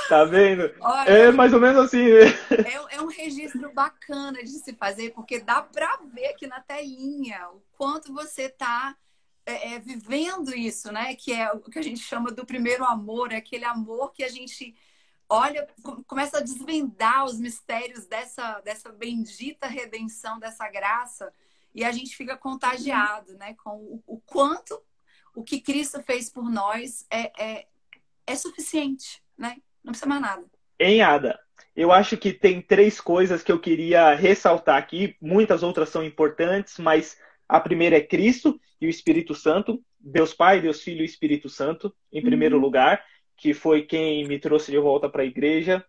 Tá vendo? Olha, É mais ou menos assim. né? É, é um registro bacana de se fazer, porque dá para ver aqui na telinha o quanto você está é, é, vivendo isso, né? Que é o que a gente chama do primeiro amor, é aquele amor que a gente olha, com- começa a desvendar os mistérios dessa, dessa bendita redenção, dessa graça, e a gente fica contagiado, né? Com o, o quanto o que Cristo fez por nós é, é, é suficiente, né? Não precisa mais nada. Em Ada, eu acho que tem três coisas que eu queria ressaltar aqui. Muitas outras são importantes, mas a primeira é Cristo e o Espírito Santo. Deus Pai, Deus Filho e Espírito Santo, em primeiro lugar, que foi quem me trouxe de volta para a igreja.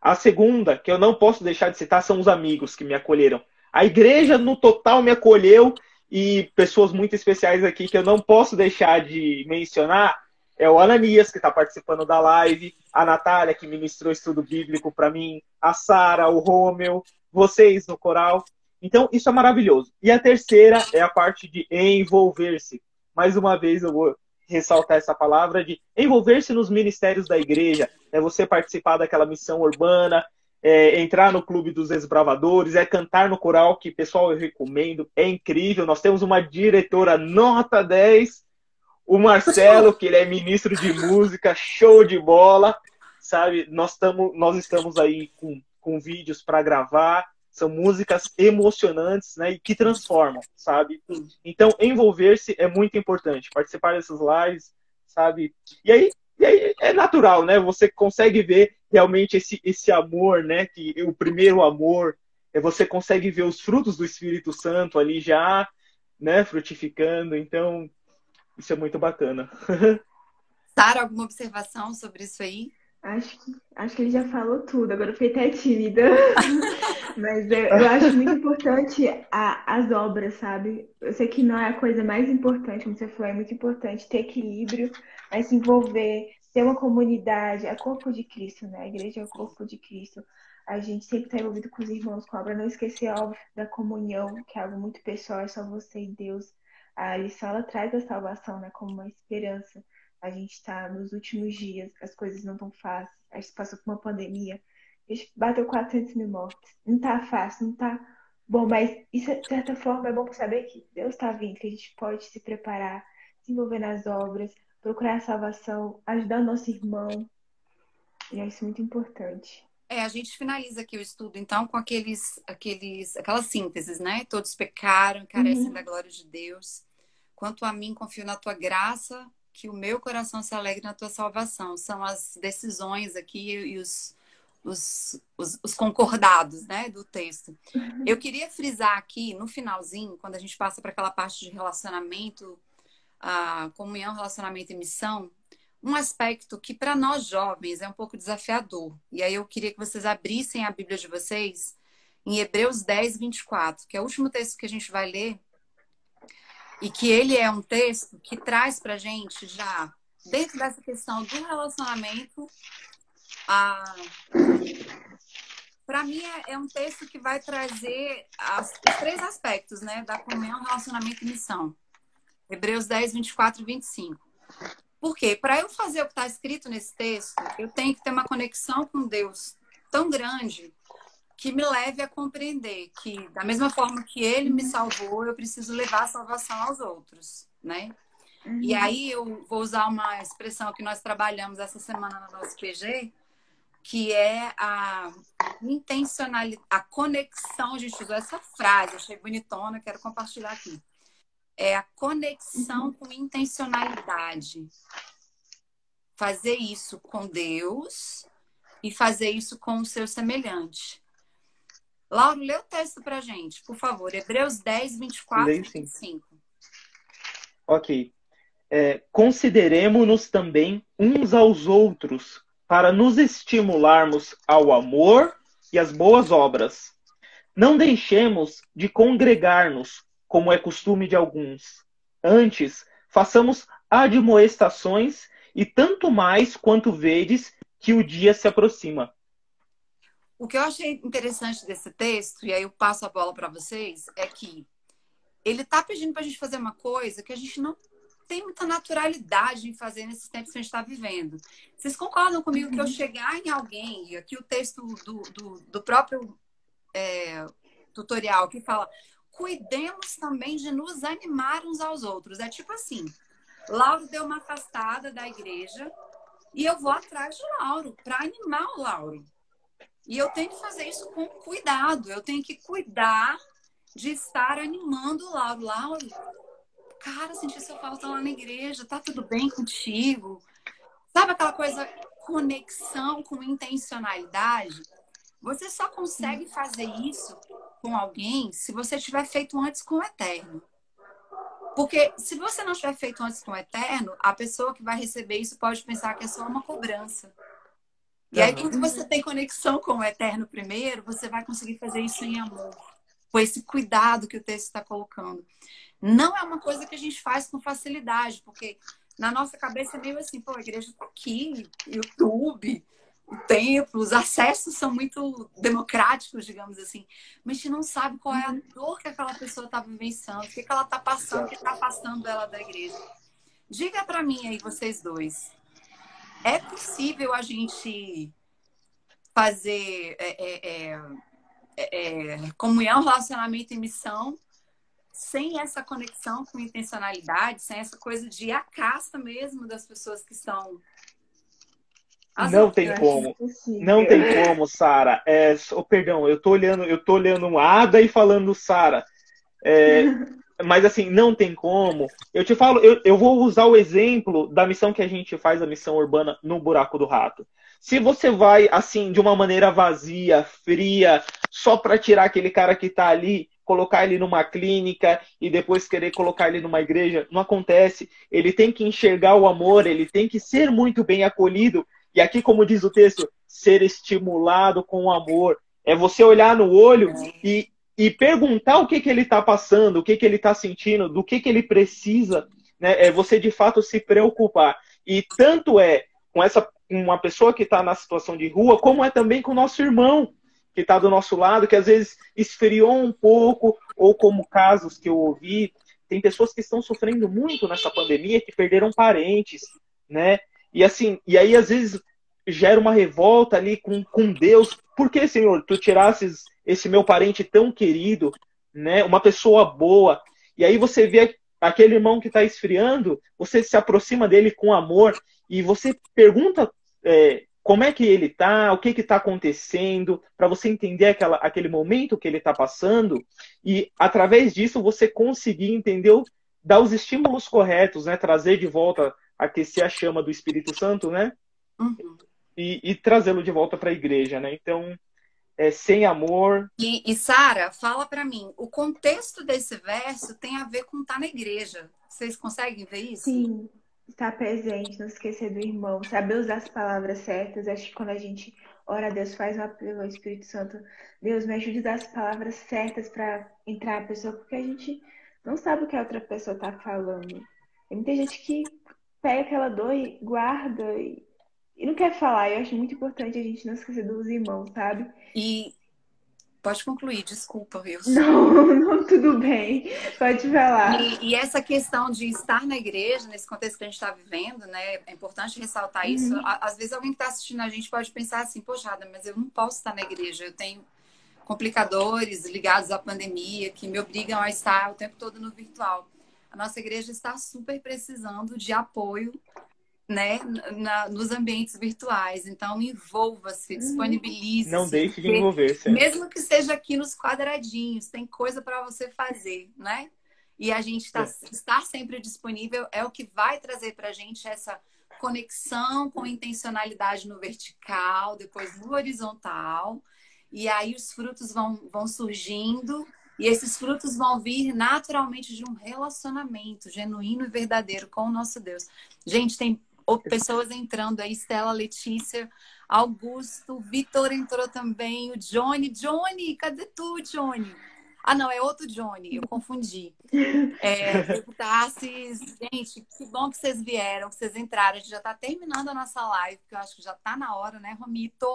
A segunda, que eu não posso deixar de citar, são os amigos que me acolheram. A igreja, no total, me acolheu e pessoas muito especiais aqui que eu não posso deixar de mencionar é o Ananias, que está participando da live, a Natália, que ministrou estudo bíblico para mim, a Sara, o Rômeu, vocês no coral. Então, isso é maravilhoso. E a terceira é a parte de envolver-se. Mais uma vez, eu vou ressaltar essa palavra de envolver-se nos ministérios da igreja. É você participar daquela missão urbana, é entrar no clube dos desbravadores, é cantar no coral, que, pessoal, eu recomendo. É incrível. Nós temos uma diretora nota 10 o Marcelo, que ele é ministro de música, show de bola, sabe? Nós, tamo, nós estamos aí com, com vídeos para gravar, são músicas emocionantes, né? E que transformam, sabe? Então, envolver-se é muito importante, participar dessas lives, sabe? E aí, e aí é natural, né? Você consegue ver realmente esse, esse amor, né? Que o primeiro amor, é você consegue ver os frutos do Espírito Santo ali já, né? Frutificando. Então, isso é muito bacana. Sara, alguma observação sobre isso aí? Acho que, acho que ele já falou tudo, agora eu fiquei até tímida. Mas eu, eu acho muito importante a- as obras, sabe? Eu sei que não é a coisa mais importante, como você falou, é muito importante ter equilíbrio, mas se envolver, ter uma comunidade, é o corpo de Cristo, né? A igreja é o corpo de Cristo. A gente sempre está envolvido com os irmãos, com a obra, não esquecer, óbvio, da comunhão, que é algo muito pessoal, é só você e Deus. A lição, ela traz a salvação, né? Como uma esperança. A gente está nos últimos dias, as coisas não estão fáceis, a gente passou por uma pandemia A gente bateu 400 mil mortes. Não tá fácil, não tá bom, mas isso, de certa forma, é bom saber que Deus está vindo, que a gente pode se preparar, se envolver nas obras, procurar a salvação, ajudar o nosso irmão. E é isso muito importante. É, a gente finaliza aqui o estudo, então, com aqueles, aqueles, aquelas sínteses, né? Todos pecaram, carecem uhum. da glória de Deus. Quanto a mim, confio na tua graça, que o meu coração se alegre na tua salvação. São as decisões aqui e os, os, os, os concordados, né, do texto. Uhum. Eu queria frisar aqui, no finalzinho, quando a gente passa para aquela parte de relacionamento, a comunhão, relacionamento e missão, um aspecto que para nós jovens é um pouco desafiador. E aí eu queria que vocês abrissem a Bíblia de vocês em Hebreus 10, 24, que é o último texto que a gente vai ler, e que ele é um texto que traz para gente já, dentro dessa questão do relacionamento, a... para mim é, é, um texto que vai trazer as, os três aspectos né, da comunhão, relacionamento e missão. Hebreus 10, 24 e 25. Por quê? Para eu fazer o que está escrito nesse texto, eu tenho que ter uma conexão com Deus tão grande que me leve a compreender que, da mesma forma que Ele me salvou, eu preciso levar a salvação aos outros, né? Uhum. E aí eu vou usar uma expressão que nós trabalhamos essa semana no nosso PG, que é a intencionalidade, a conexão, a gente usou essa frase, achei bonitona, quero compartilhar aqui é a conexão uhum. com intencionalidade. Fazer isso com Deus e fazer isso com o seu semelhante. Lauro, lê o texto pra gente, por favor. Hebreus 10, 24 e 25. Ok. É, Consideremos-nos também uns aos outros para nos estimularmos ao amor e às boas obras. Não deixemos de congregar-nos, como é costume de alguns. Antes, façamos admoestações, e tanto mais quanto vedes que o dia se aproxima. O que eu achei interessante desse texto, e aí eu passo a bola para vocês, é que ele está pedindo para a gente fazer uma coisa que a gente não tem muita naturalidade em fazer nesses tempos que a gente está vivendo. Vocês concordam comigo que eu chegar em alguém, e aqui o texto do, do, do próprio é, tutorial que fala cuidemos também de nos animar uns aos outros. É tipo assim, Lauro deu uma afastada da igreja e eu vou atrás de Lauro para animar o Lauro. E eu tenho que fazer isso com cuidado. Eu tenho que cuidar de estar animando o Lauro. Lauro, cara, senti sua falta lá na igreja. Tá tudo bem contigo? Sabe aquela coisa, conexão com intencionalidade? Você só consegue fazer isso com alguém se você tiver feito antes com o eterno. Porque se você não tiver feito antes com o eterno, a pessoa que vai receber isso pode pensar que é só uma cobrança. E aí, quando você tem conexão com o eterno primeiro, você vai conseguir fazer isso em amor, com esse cuidado que o texto está colocando. Não é uma coisa que a gente faz com facilidade, porque na nossa cabeça é meio assim, pô, a igreja está aqui, YouTube, o templo, os acessos são muito democráticos, digamos assim. Mas a gente não sabe qual é a dor que aquela pessoa está vivenciando, o que, que ela está passando, o que está afastando ela da igreja. Diga para mim aí, vocês dois. É possível a gente fazer é, é, é, é, é comunhão, relacionamento e missão sem essa conexão com intencionalidade, sem essa coisa de a casta mesmo das pessoas que estão as não tem como. Não tem como, Sara. É, oh, perdão, eu tô olhando, eu tô olhando um Ada e falando Sara. É, mas assim, não tem como. Eu te falo, eu, eu vou usar o exemplo da missão que a gente faz, a missão urbana no buraco do rato. Se você vai assim de uma maneira vazia, fria, só para tirar aquele cara que tá ali, colocar ele numa clínica e depois querer colocar ele numa igreja, não acontece. Ele tem que enxergar o amor, ele tem que ser muito bem acolhido e aqui, como diz o texto, ser estimulado com amor. É você olhar no olho e, e perguntar o que, que ele está passando, o que, que ele está sentindo, do que, que ele precisa. Né? É você, de fato, se preocupar. E tanto é com essa uma pessoa que está na situação de rua, como é também com o nosso irmão que está do nosso lado, que às vezes esfriou um pouco, ou como casos que eu ouvi, tem pessoas que estão sofrendo muito nessa pandemia, que perderam parentes, né? E assim, e aí às vezes gera uma revolta ali com, com Deus. Por que, Senhor, tu tirasses esse meu parente tão querido, né? Uma pessoa boa. E aí você vê aquele irmão que está esfriando, você se aproxima dele com amor e você pergunta é, como é que ele está, o que está acontecendo, para você entender aquela, aquele momento que ele está passando e através disso você conseguir entender, dar os estímulos corretos, né? Trazer de volta, aquecer a chama do Espírito Santo, né? Uhum. E, e trazê-lo de volta para a igreja, né? Então, é, sem amor. E, e Sara, fala para mim, o contexto desse verso tem a ver com estar tá na igreja. Vocês conseguem ver isso? Sim estar presente, não esquecer do irmão, saber usar as palavras certas. Acho que quando a gente ora a Deus, faz um apelo ao Espírito Santo, Deus me ajude a dar as palavras certas para entrar a pessoa, porque a gente não sabe o que a outra pessoa está falando. Tem muita gente que pega aquela dor e guarda e, e não quer falar. Eu acho muito importante a gente não esquecer dos irmãos, sabe? E Pode concluir, desculpa, Wilson. Não, não, tudo bem. Pode falar. E, e, essa questão de estar na igreja, nesse contexto que a gente está vivendo, né? É importante ressaltar uhum. isso. Às vezes alguém que está assistindo a gente pode pensar assim, poxa, mas eu não posso estar na igreja, eu tenho complicadores ligados à pandemia que me obrigam a estar o tempo todo no virtual. A nossa igreja está super precisando de apoio né, na, nos ambientes virtuais. Então, envolva-se, uhum. disponibilize. -se, Não deixe de envolver-se. Mesmo que seja aqui nos quadradinhos, tem coisa para você fazer, né? E a gente tá, é. estar sempre disponível é o que vai trazer para a gente essa conexão com intencionalidade no vertical, depois no horizontal. E aí os frutos vão, vão surgindo e esses frutos vão vir naturalmente de um relacionamento genuíno e verdadeiro com o nosso Deus. Gente, tem pessoas entrando aí, Estela, Letícia, Augusto, Vitor entrou também, o Johnny. Johnny, cadê tu, Johnny? Ah, não, é outro Johnny, eu confundi. É, gente, que bom que vocês vieram, que vocês entraram. A gente já está terminando a nossa live, que eu acho que já está na hora, né, Romito?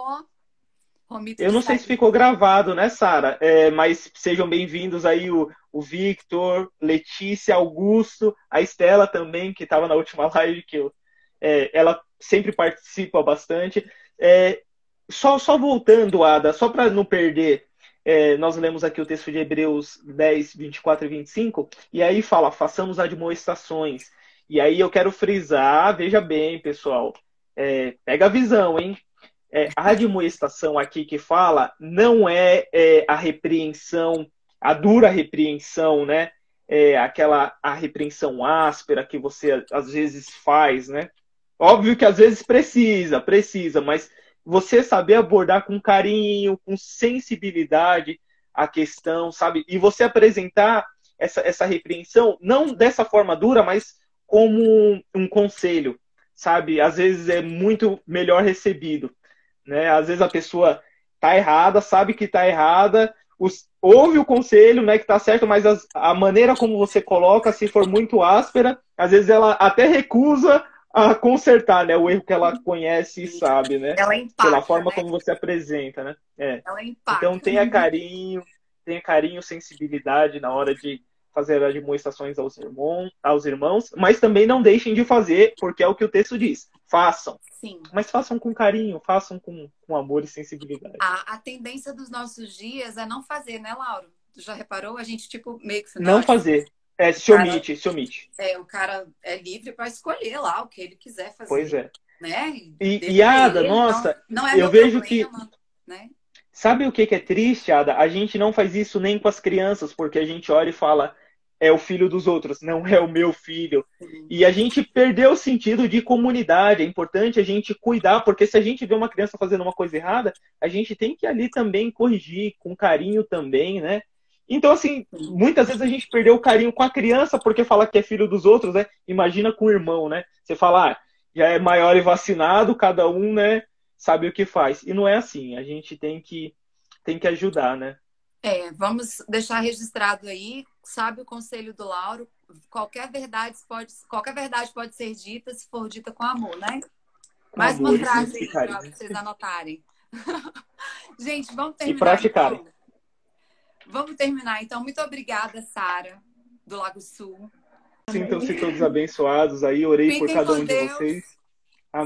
Romito eu não sei se ficou gravado, né, Sara? É, mas sejam bem-vindos aí o, o Victor, Letícia, Augusto, a Estela também, que estava na última live que eu é, ela sempre participa bastante. É, só, só voltando, Ada, só para não perder, é, nós lemos aqui o texto de Hebreus 10, 24 e 25, e aí fala, façamos admoestações. E aí eu quero frisar, veja bem, pessoal, é, pega a visão, hein? É, a admoestação aqui que fala não é, é, a repreensão, a dura repreensão, né? É aquela a repreensão áspera que você às vezes faz, né? Óbvio que às vezes precisa, precisa, mas você saber abordar com carinho, com sensibilidade a questão, sabe? E você apresentar essa, essa repreensão, não dessa forma dura, mas como um, um conselho, sabe? Às vezes é muito melhor recebido, né? Às vezes a pessoa tá errada, sabe que tá errada, os, ouve o conselho, né, que tá certo, mas as, a maneira como você coloca, se for muito áspera, às vezes ela até recusa a consertar, né? O erro que ela conhece e sabe, né? Ela empata, Pela forma né? como você apresenta, né? É. Ela. Então tenha carinho, tenha carinho, sensibilidade na hora de fazer as demonstrações aos irmãos, aos irmãos, mas também não deixem de fazer, porque é o que o texto diz. Façam. Sim. Mas façam com carinho, façam com, com amor e sensibilidade. A, a tendência dos nossos dias é não fazer, né, Lauro? Tu já reparou? A gente, tipo, meio que... Não fazer. É, se cara, omite, se omite. É, o cara é livre para escolher lá o que ele quiser fazer. Pois é. Né? E, e Ada, ele, nossa, não, não é eu vejo problema, que. Né? Sabe o que, que é triste, Ada? A gente não faz isso nem com as crianças, porque a gente olha e fala, é o filho dos outros, não é o meu filho. Sim. E a gente perdeu o sentido de comunidade. É importante a gente cuidar, porque se a gente vê uma criança fazendo uma coisa errada, a gente tem que ali também corrigir, com carinho também, né? Então, assim, muitas vezes a gente perdeu o carinho com a criança porque fala que é filho dos outros, né? Imagina com o irmão, né? Você fala, ah, já é maior e vacinado, cada um, né, sabe o que faz. E não é assim, a gente tem que, tem que ajudar, né? É, vamos deixar registrado aí, sabe o conselho do Lauro, qualquer verdade pode, qualquer verdade pode ser dita se for dita com amor, né? Mais amor, uma frase aí para vocês anotarem. gente, vamos terminar. E praticarem. Então. Vamos terminar, então. Muito obrigada, Sara, do Lago Sul. Sintam-se todos abençoados aí. Orei Fiquem por cada um Deus. de vocês.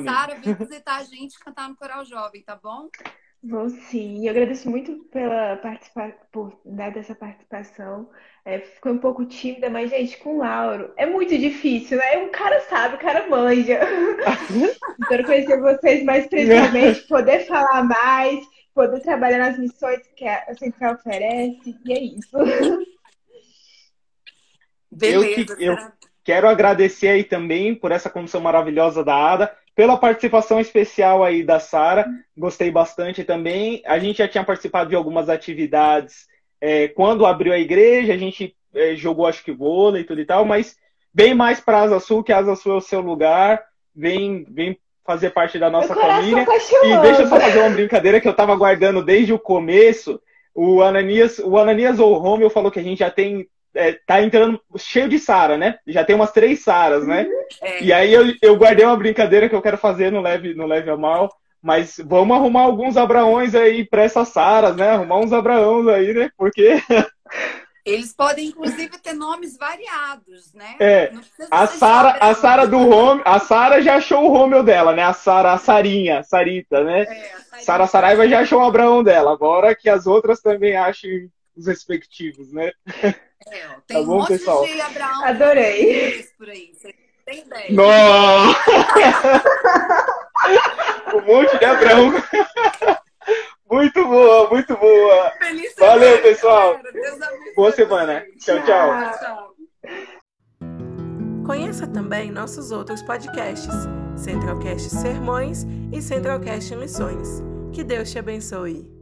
Sara, vem visitar a gente cantar no Coral Jovem, tá bom? Vou sim. Eu agradeço muito pela participa... por dar essa participação. É, ficou um pouco tímida, mas, gente, com o Lauro é muito difícil, né? Um cara sabe, o cara manja. Quero conhecer vocês mais precisamente, poder falar mais, poder trabalhar nas missões que a Central oferece. E é isso. Beleza. Eu, eu quero agradecer aí também por essa comissão maravilhosa da ADA, pela participação especial aí da Sara. Gostei bastante também. A gente já tinha participado de algumas atividades é, quando abriu a igreja, a gente é, jogou acho que vôlei e tudo e tal, mas bem mais para Asa Sul, que Asa Sul é o seu lugar. Vem, vem fazer parte da nossa família. E deixa eu só fazer uma brincadeira que eu estava guardando desde o começo. O Ananias, o Ananias ou o Romeu falou que a gente já tem é, tá entrando cheio de Sara, né? Já tem umas três Saras, né? É. E aí eu, eu guardei uma brincadeira que eu quero fazer no Leve, no leve a Mal. Mas vamos arrumar alguns Abraões aí para essas Saras, né? Arrumar uns Abraões aí, né? Porque. Eles podem, inclusive, ter nomes variados, né? É. A Sara, a Sara do Home, a Sara já achou o Romeu dela, né? A Sara, a Sarinha, Sarita, né? É, Sara Saraiva já achou o Abraão dela. Agora que as outras também achem os respectivos, né? É, ó, tem tá bom, um monte pessoal? de Abraão. Adorei. Por aí. Você tem ideia? Nossa! um monte de Abraão. Muito boa, muito boa. Feliz Valeu, semana, pessoal. Boa semana. Tchau, tchau. tchau. Conheça também nossos outros podcasts, Centralcast Sermões e Centralcast Missões. Que Deus te abençoe.